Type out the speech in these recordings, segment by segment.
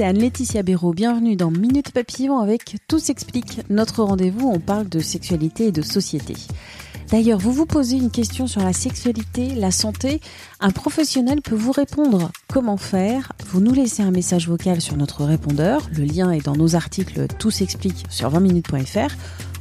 c'est Anne-Laetitia Béraud. Bienvenue dans Minute Papillon avec Tout s'explique. Notre rendez-vous, on parle de sexualité et de société. D'ailleurs, vous vous posez une question sur la sexualité, la santé, un professionnel peut vous répondre. Comment faire? Vous nous laissez un message vocal sur notre répondeur. Le lien est dans nos articles Tout s'explique sur 20minutes.fr.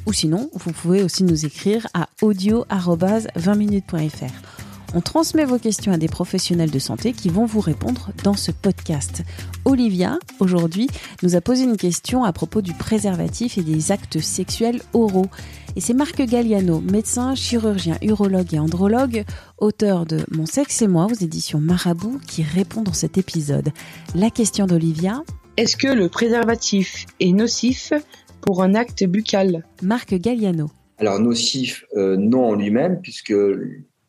Ou sinon, vous pouvez aussi nous écrire à audio-20minutes.fr. On transmet vos questions à des professionnels de santé qui vont vous répondre dans ce podcast. Olivia, aujourd'hui, nous a posé une question à propos du préservatif et des actes sexuels oraux. Et c'est Marc Galliano, médecin, chirurgien, urologue et andrologue, auteur de Mon sexe et moi aux éditions Marabout, qui répond dans cet épisode. La question d'Olivia. Est-ce que le préservatif est nocif pour un acte buccal? Marc Galliano. Alors nocif, euh, non en lui-même, puisque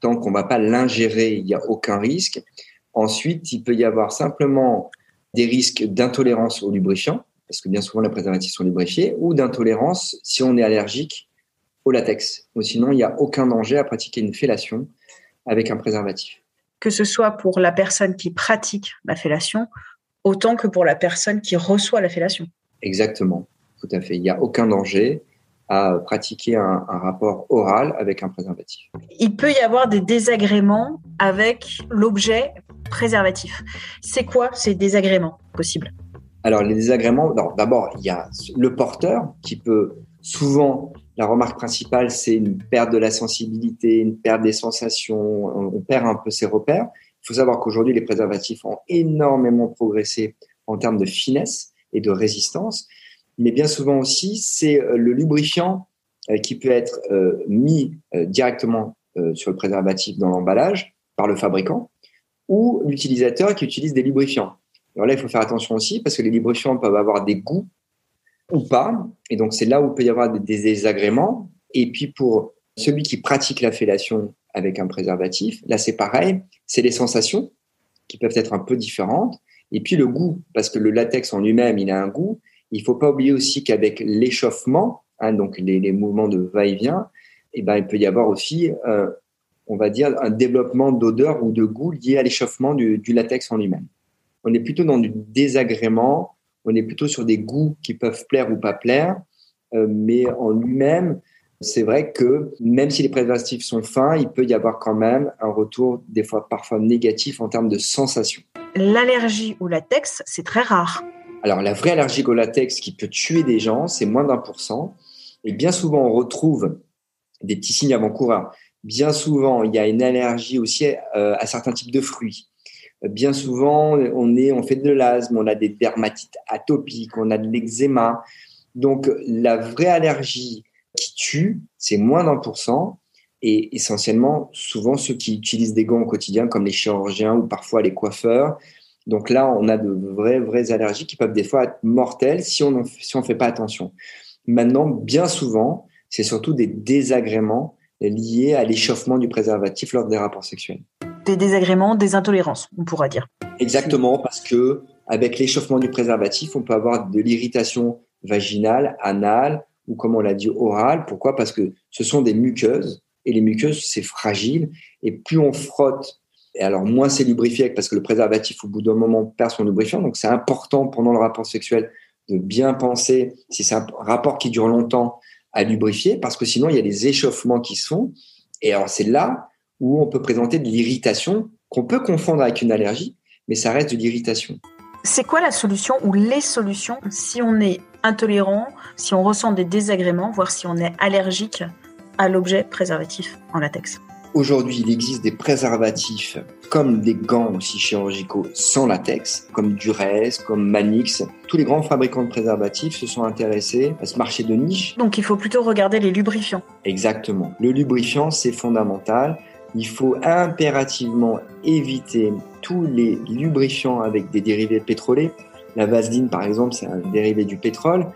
tant qu'on ne va pas l'ingérer, il n'y a aucun risque. Ensuite, il peut y avoir simplement des risques d'intolérance au lubrifiant, parce que bien souvent les préservatifs sont lubrifiés, ou d'intolérance si on est allergique au latex. Ou sinon, il n'y a aucun danger à pratiquer une fellation avec un préservatif. Que ce soit pour la personne qui pratique la fellation, autant que pour la personne qui reçoit la fellation. Exactement, tout à fait. Il n'y a aucun danger à pratiquer un, rapport oral avec un préservatif. Il peut y avoir des désagréments avec l'objet préservatif. C'est quoi ces désagréments possibles? Alors les désagréments, d'abord il y a le porteur qui peut souvent, la remarque principale c'est une perte de la sensibilité, une perte des sensations, on perd un peu ses repères. Il faut savoir qu'aujourd'hui les préservatifs ont énormément progressé en termes de finesse et de résistance mais bien souvent aussi, c'est euh, le lubrifiant euh, qui peut être euh, mis directement sur le préservatif dans l'emballage par le fabricant ou l'utilisateur qui utilise des lubrifiants. Alors là, il faut faire attention aussi parce que les lubrifiants peuvent avoir des goûts ou pas. Et donc, c'est là où il peut y avoir des désagréments. Et puis, pour celui qui pratique la fellation avec un préservatif, là, c'est pareil. C'est les sensations qui peuvent être un peu différentes. Et puis, le goût, parce que le latex en lui-même, il a un goût. Il faut pas oublier aussi qu'avec l'échauffement, hein, donc les, mouvements de va-et-vient, eh ben, il peut y avoir aussi, euh, on va dire, un développement d'odeur ou de goût lié à l'échauffement du, latex en lui-même. On est plutôt dans du désagrément, on est plutôt sur des goûts qui peuvent plaire ou pas plaire, euh, mais en lui-même, c'est vrai que même si les préservatifs sont fins, il peut y avoir quand même un retour des fois parfois négatif en termes de sensation. L'allergie au latex, c'est très rare. Alors, la vraie allergie au latex qui peut tuer des gens, c'est moins d'un pour cent. Et bien souvent, on retrouve des petits signes avant-coureurs. Bien souvent, il y a une allergie aussi euh, à certains types de fruits. Bien souvent, on, est, on fait de l'asthme, on a des dermatites atopiques, on a de l'eczéma. Donc, la vraie allergie qui tue, c'est moins d'un pour cent. Et essentiellement, souvent, ceux qui utilisent des gants au quotidien, comme les chirurgiens ou parfois les coiffeurs, donc là, on a de vraies, vraies allergies qui peuvent des fois être mortelles si on ne si fait pas attention. Maintenant, bien souvent, c'est surtout des désagréments liés à l'échauffement du préservatif lors des rapports sexuels. Des désagréments, des intolérances, on pourra dire. Exactement, parce que avec l'échauffement du préservatif, on peut avoir de l'irritation vaginale, anale ou comme on l'a dit orale. Pourquoi? Parce que ce sont des muqueuses et les muqueuses c'est fragile et plus on frotte et alors, moins c'est lubrifié parce que le préservatif, au bout d'un moment, perd son lubrifiant. Donc, c'est important pendant le rapport sexuel de bien penser, si c'est un rapport qui dure longtemps, à lubrifier parce que sinon, il y a des échauffements qui se font. Et alors, c'est là où on peut présenter de l'irritation qu'on peut confondre avec une allergie, mais ça reste de l'irritation. C'est quoi la solution ou les solutions si on est intolérant, si on ressent des désagréments, voire si on est allergique à l'objet préservatif en latex? Aujourd'hui, il existe des préservatifs comme des gants aussi chirurgicaux sans latex, comme Durez, comme Manix. Tous les grands fabricants de préservatifs se sont intéressés à ce marché de niche. Donc il faut plutôt regarder les lubrifiants. Exactement. Le lubrifiant, c'est fondamental. Il faut impérativement éviter tous les lubrifiants avec des dérivés pétroliers. La vaseline, par exemple, c'est un dérivé du pétrole.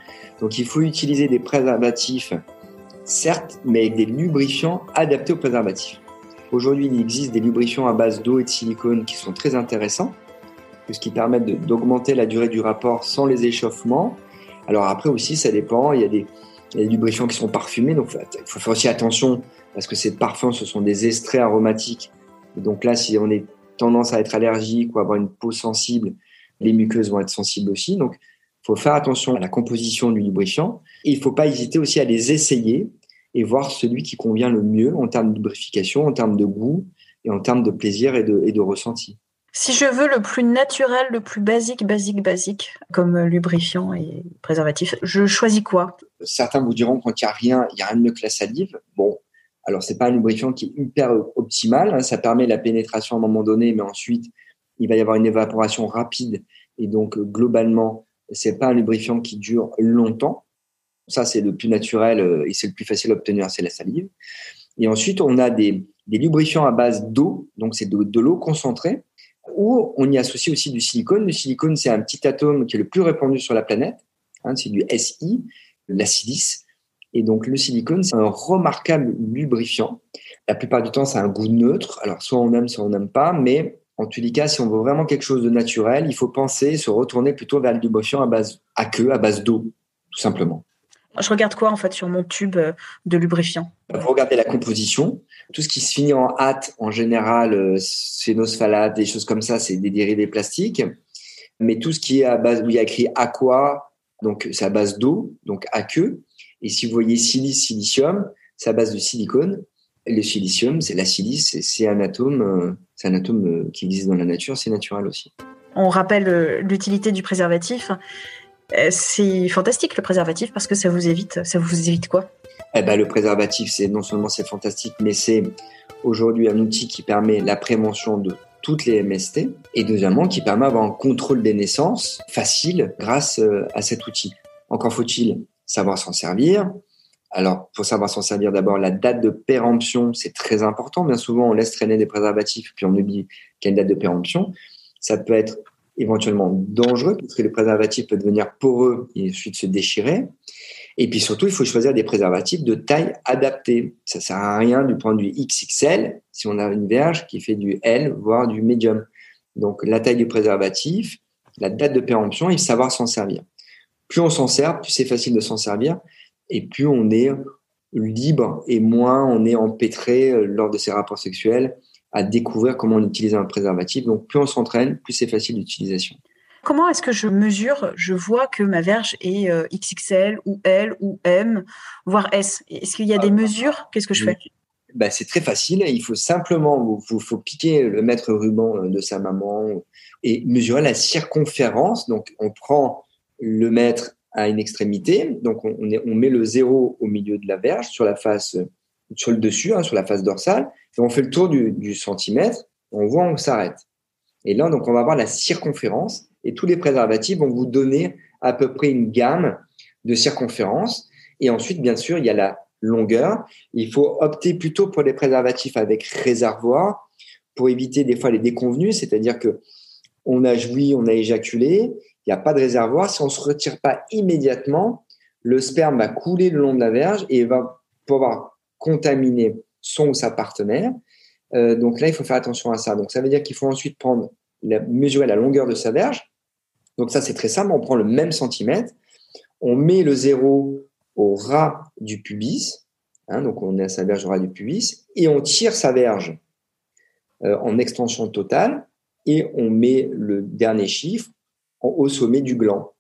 Donc il faut utiliser des préservatifs, certes, mais avec des lubrifiants adaptés aux préservatifs. Aujourd'hui, il existe des lubrifiants à base d'eau et de silicone qui sont très intéressants, qui permettent d'augmenter la durée du rapport sans les échauffements. Alors après aussi, ça dépend. Il y a des, lubrifiants qui sont parfumés, donc il faut faire aussi attention parce que ces parfums, ce sont des extraits aromatiques. donc là, si on est tendance à être allergique ou avoir une peau sensible, Les muqueuses vont être sensibles aussi. Donc, il faut faire attention à la composition du lubrifiant. Et il ne faut pas hésiter aussi à les essayer et voir celui qui convient le mieux en termes de lubrification, en termes de goût et en termes de plaisir et de, et de ressenti. Si je veux le plus naturel, le plus basique, basique, basique, comme lubrifiant et préservatif, je choisis quoi? Certains vous diront quand il n'y a rien, il n'y a rien de mieux que la salive. Bon, alors c'est pas un lubrifiant qui est hyper optimal, hein. ça permet la pénétration à un moment donné, mais ensuite il va y avoir une évaporation rapide et donc globalement c'est pas un lubrifiant qui dure longtemps. Ça, c'est le plus naturel euh, et c'est le plus facile à obtenir, c'est la salive. Et ensuite, on a des, lubrifiants à base d'eau, donc c'est de, l'eau concentrée, ou on y associe aussi du silicone. Le silicone, c'est un petit atome qui est le plus répandu sur la planète, hein, c'est du SI, la silice. Et donc le silicone, c'est un remarquable lubrifiant. La plupart du temps, a un goût neutre. Alors soit on aime, soit on n'aime pas, mais en tous les cas, si on veut vraiment quelque chose de naturel, il faut penser, se retourner plutôt vers le lubrifiant à base à queue, à base d'eau, tout simplement. Je regarde quoi en fait sur mon tube euh, de lubrifiant? Vous regardez la composition. Tout ce qui se finit en hâte, en général, euh, c'est nos phtalates, des choses comme ça, c'est des dérivés plastiques. Mais tout ce qui est à base, où il y a écrit aqua, donc c'est à base d'eau, donc aqueux. Et si vous voyez silice, silicium, c'est à base de silicone. le silicium, c'est la silice, c'est un atome, euh, c'est un atome qui existe dans la nature, c'est naturel aussi. On rappelle l'utilité du préservatif. Euh, c'est fantastique le préservatif parce que ça vous évite, ça vous évite quoi? Eh ben, le préservatif, c'est non seulement c'est fantastique, mais c'est aujourd'hui un outil qui permet la prévention de toutes les MST et deuxièmement qui permet d'avoir un contrôle des naissances facile grâce euh, à cet outil. Encore faut-il savoir s'en servir. Alors, pour savoir s'en servir, d'abord, la date de péremption, c'est très important. Bien souvent, on laisse traîner des préservatifs, puis on oublie une date de péremption. Ça peut être éventuellement dangereux parce que le préservatif peut devenir poreux et ensuite se déchirer. Et puis surtout, il faut choisir des préservatifs de taille adaptée. Ça sert à rien du de vue XXL si on a une verge qui fait du L, voire du médium. Donc la taille du préservatif, la date de péremption et savoir s'en servir. Plus on s'en sert, plus c'est facile de s'en servir et plus on est libre et moins on est empêtré euh, lors de ses rapports sexuels à découvrir comment on utilise un préservatif. Donc plus on s'entraîne, plus c'est facile d'utilisation. Comment est-ce que je mesure, je vois que ma verge est euh, XXL ou L ou M, voire S? Est-ce qu'il y a des mesures? Qu'est-ce que je fais? Bah, C'est très facile. Il faut simplement, il faut, piquer le mètre ruban euh, de sa maman et mesurer la circonférence. Donc on prend le mètre à une extrémité. Donc on, on met le zéro au milieu de la verge sur la face sur le dessus, hein, sur la face dorsale, et on fait le tour du, centimètre, on voit on s'arrête. Et là, donc, on va avoir la circonférence, et tous les préservatifs vont vous donner à peu près une gamme de circonférence. Et ensuite, bien sûr, il y a la longueur. Il faut opter plutôt pour les préservatifs avec réservoir pour éviter des fois les déconvenus, c'est-à-dire que on a joui, on a éjaculé, il n'y a pas de réservoir. Si on ne se retire pas immédiatement, le sperme va couler le long de la verge et va pouvoir contaminer son ou sa partenaire. Euh, donc là, il faut faire attention à ça. Donc ça veut dire qu'il faut ensuite prendre, mesurer la longueur de sa verge. Donc ça, c'est très simple. On prend le même centimètre, on met le zéro au ras du pubis. Hein, donc on est à sa verge au ras du pubis et on tire sa verge euh, en extension totale et on met le dernier chiffre au sommet du gland.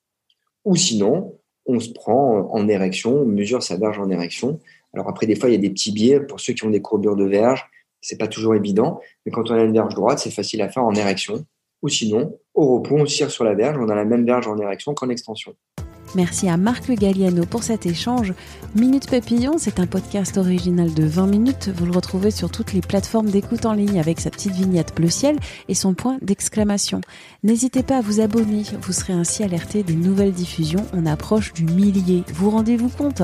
Ou sinon, on se prend en érection, on mesure sa verge en érection alors après, des fois, il y a des petits biais pour ceux qui ont des courbures de verge. C'est pas toujours évident, mais quand on a une verge droite, c'est facile à faire en érection. Ou sinon, au repos, on tire sur la verge, on a la même verge en érection qu'en extension. Merci à Marc Le Galliano pour cet échange. Minute Papillon, c'est un podcast original de 20 minutes. Vous le retrouvez sur toutes les plateformes d'écoute en ligne avec sa petite vignette bleu ciel et son point d'exclamation. N'hésitez pas à vous abonner, vous serez ainsi alerté des nouvelles diffusions. On approche du millier. Vous rendez-vous compte?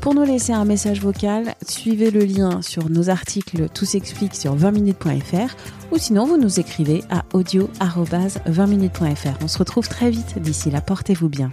Pour nous laisser un message vocal, suivez le lien sur nos articles Tout s'explique sur 20minutes.fr ou sinon vous nous écrivez à audio 20minutes.fr. On se retrouve très vite. D'ici là, portez-vous bien.